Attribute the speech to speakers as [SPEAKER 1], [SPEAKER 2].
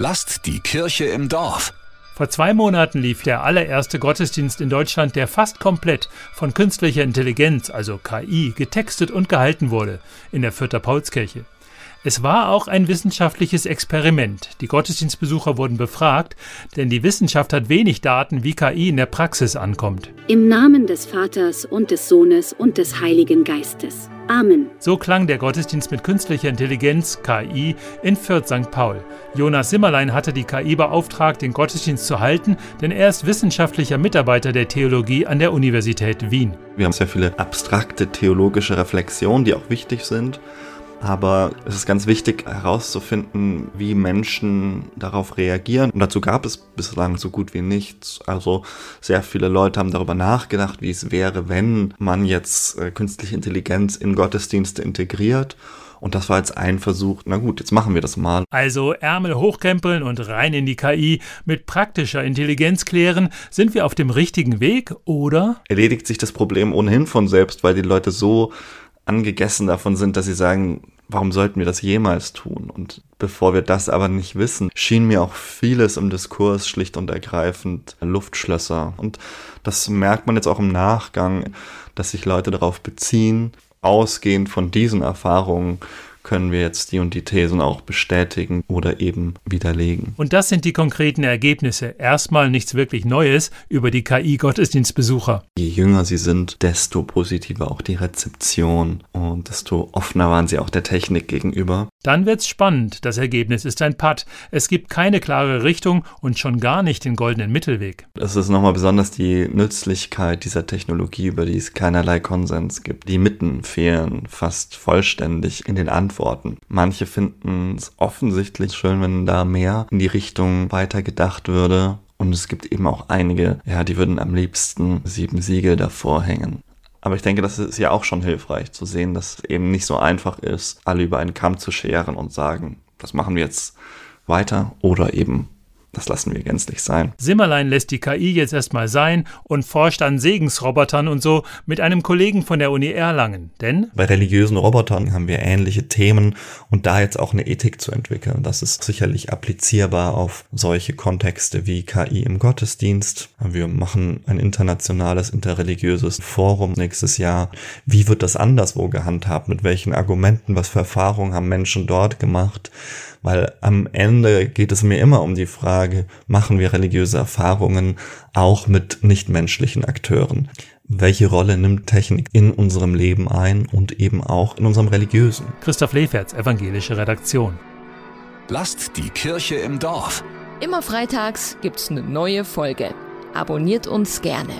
[SPEAKER 1] Lasst die Kirche im Dorf.
[SPEAKER 2] Vor zwei Monaten lief der allererste Gottesdienst in Deutschland, der fast komplett von künstlicher Intelligenz, also KI, getextet und gehalten wurde, in der Fürther Paulskirche. Es war auch ein wissenschaftliches Experiment. Die Gottesdienstbesucher wurden befragt, denn die Wissenschaft hat wenig Daten, wie KI in der Praxis ankommt.
[SPEAKER 3] Im Namen des Vaters und des Sohnes und des Heiligen Geistes. Amen.
[SPEAKER 2] So klang der Gottesdienst mit künstlicher Intelligenz, KI, in Fürth St. Paul. Jonas Simmerlein hatte die KI beauftragt, den Gottesdienst zu halten, denn er ist wissenschaftlicher Mitarbeiter der Theologie an der Universität Wien.
[SPEAKER 4] Wir haben sehr viele abstrakte theologische Reflexionen, die auch wichtig sind. Aber es ist ganz wichtig herauszufinden, wie Menschen darauf reagieren. Und dazu gab es bislang so gut wie nichts. Also sehr viele Leute haben darüber nachgedacht, wie es wäre, wenn man jetzt äh, künstliche Intelligenz in Gottesdienste integriert. Und das war jetzt ein Versuch, na gut, jetzt machen wir das mal.
[SPEAKER 2] Also Ärmel hochkrempeln und rein in die KI mit praktischer Intelligenz klären. Sind wir auf dem richtigen Weg oder?
[SPEAKER 4] Erledigt sich das Problem ohnehin von selbst, weil die Leute so angegessen davon sind, dass sie sagen, warum sollten wir das jemals tun? Und bevor wir das aber nicht wissen, schien mir auch vieles im Diskurs schlicht und ergreifend Luftschlösser. Und das merkt man jetzt auch im Nachgang, dass sich Leute darauf beziehen, ausgehend von diesen Erfahrungen können wir jetzt die und die Thesen auch bestätigen oder eben widerlegen.
[SPEAKER 2] Und das sind die konkreten Ergebnisse. Erstmal nichts wirklich Neues über die KI-Gottesdienstbesucher.
[SPEAKER 4] Je jünger sie sind, desto positiver auch die Rezeption und desto offener waren sie auch der Technik gegenüber.
[SPEAKER 2] Dann wird's spannend. Das Ergebnis ist ein Putt. Es gibt keine klare Richtung und schon gar nicht den goldenen Mittelweg.
[SPEAKER 4] Es ist nochmal besonders die Nützlichkeit dieser Technologie, über die es keinerlei Konsens gibt. Die Mitten fehlen fast vollständig in den Antworten. Manche finden es offensichtlich schön, wenn da mehr in die Richtung weiter gedacht würde. Und es gibt eben auch einige, ja, die würden am liebsten sieben Siegel davor hängen. Aber ich denke, das ist ja auch schon hilfreich zu sehen, dass es eben nicht so einfach ist, alle über einen Kamm zu scheren und sagen, das machen wir jetzt weiter oder eben das lassen wir gänzlich sein.
[SPEAKER 2] Simmerlein lässt die KI jetzt erstmal sein und forscht an Segensrobotern und so mit einem Kollegen von der Uni Erlangen. Denn
[SPEAKER 4] bei religiösen Robotern haben wir ähnliche Themen und da jetzt auch eine Ethik zu entwickeln, das ist sicherlich applizierbar auf solche Kontexte wie KI im Gottesdienst. Wir machen ein internationales interreligiöses Forum nächstes Jahr. Wie wird das anderswo gehandhabt? Mit welchen Argumenten? Was für Erfahrungen haben Menschen dort gemacht? Weil am Ende geht es mir immer um die Frage, machen wir religiöse Erfahrungen auch mit nichtmenschlichen Akteuren? Welche Rolle nimmt Technik in unserem Leben ein und eben auch in unserem religiösen?
[SPEAKER 2] Christoph Leferz, evangelische Redaktion.
[SPEAKER 1] Lasst die Kirche im Dorf.
[SPEAKER 5] Immer freitags gibt's eine neue Folge. Abonniert uns gerne.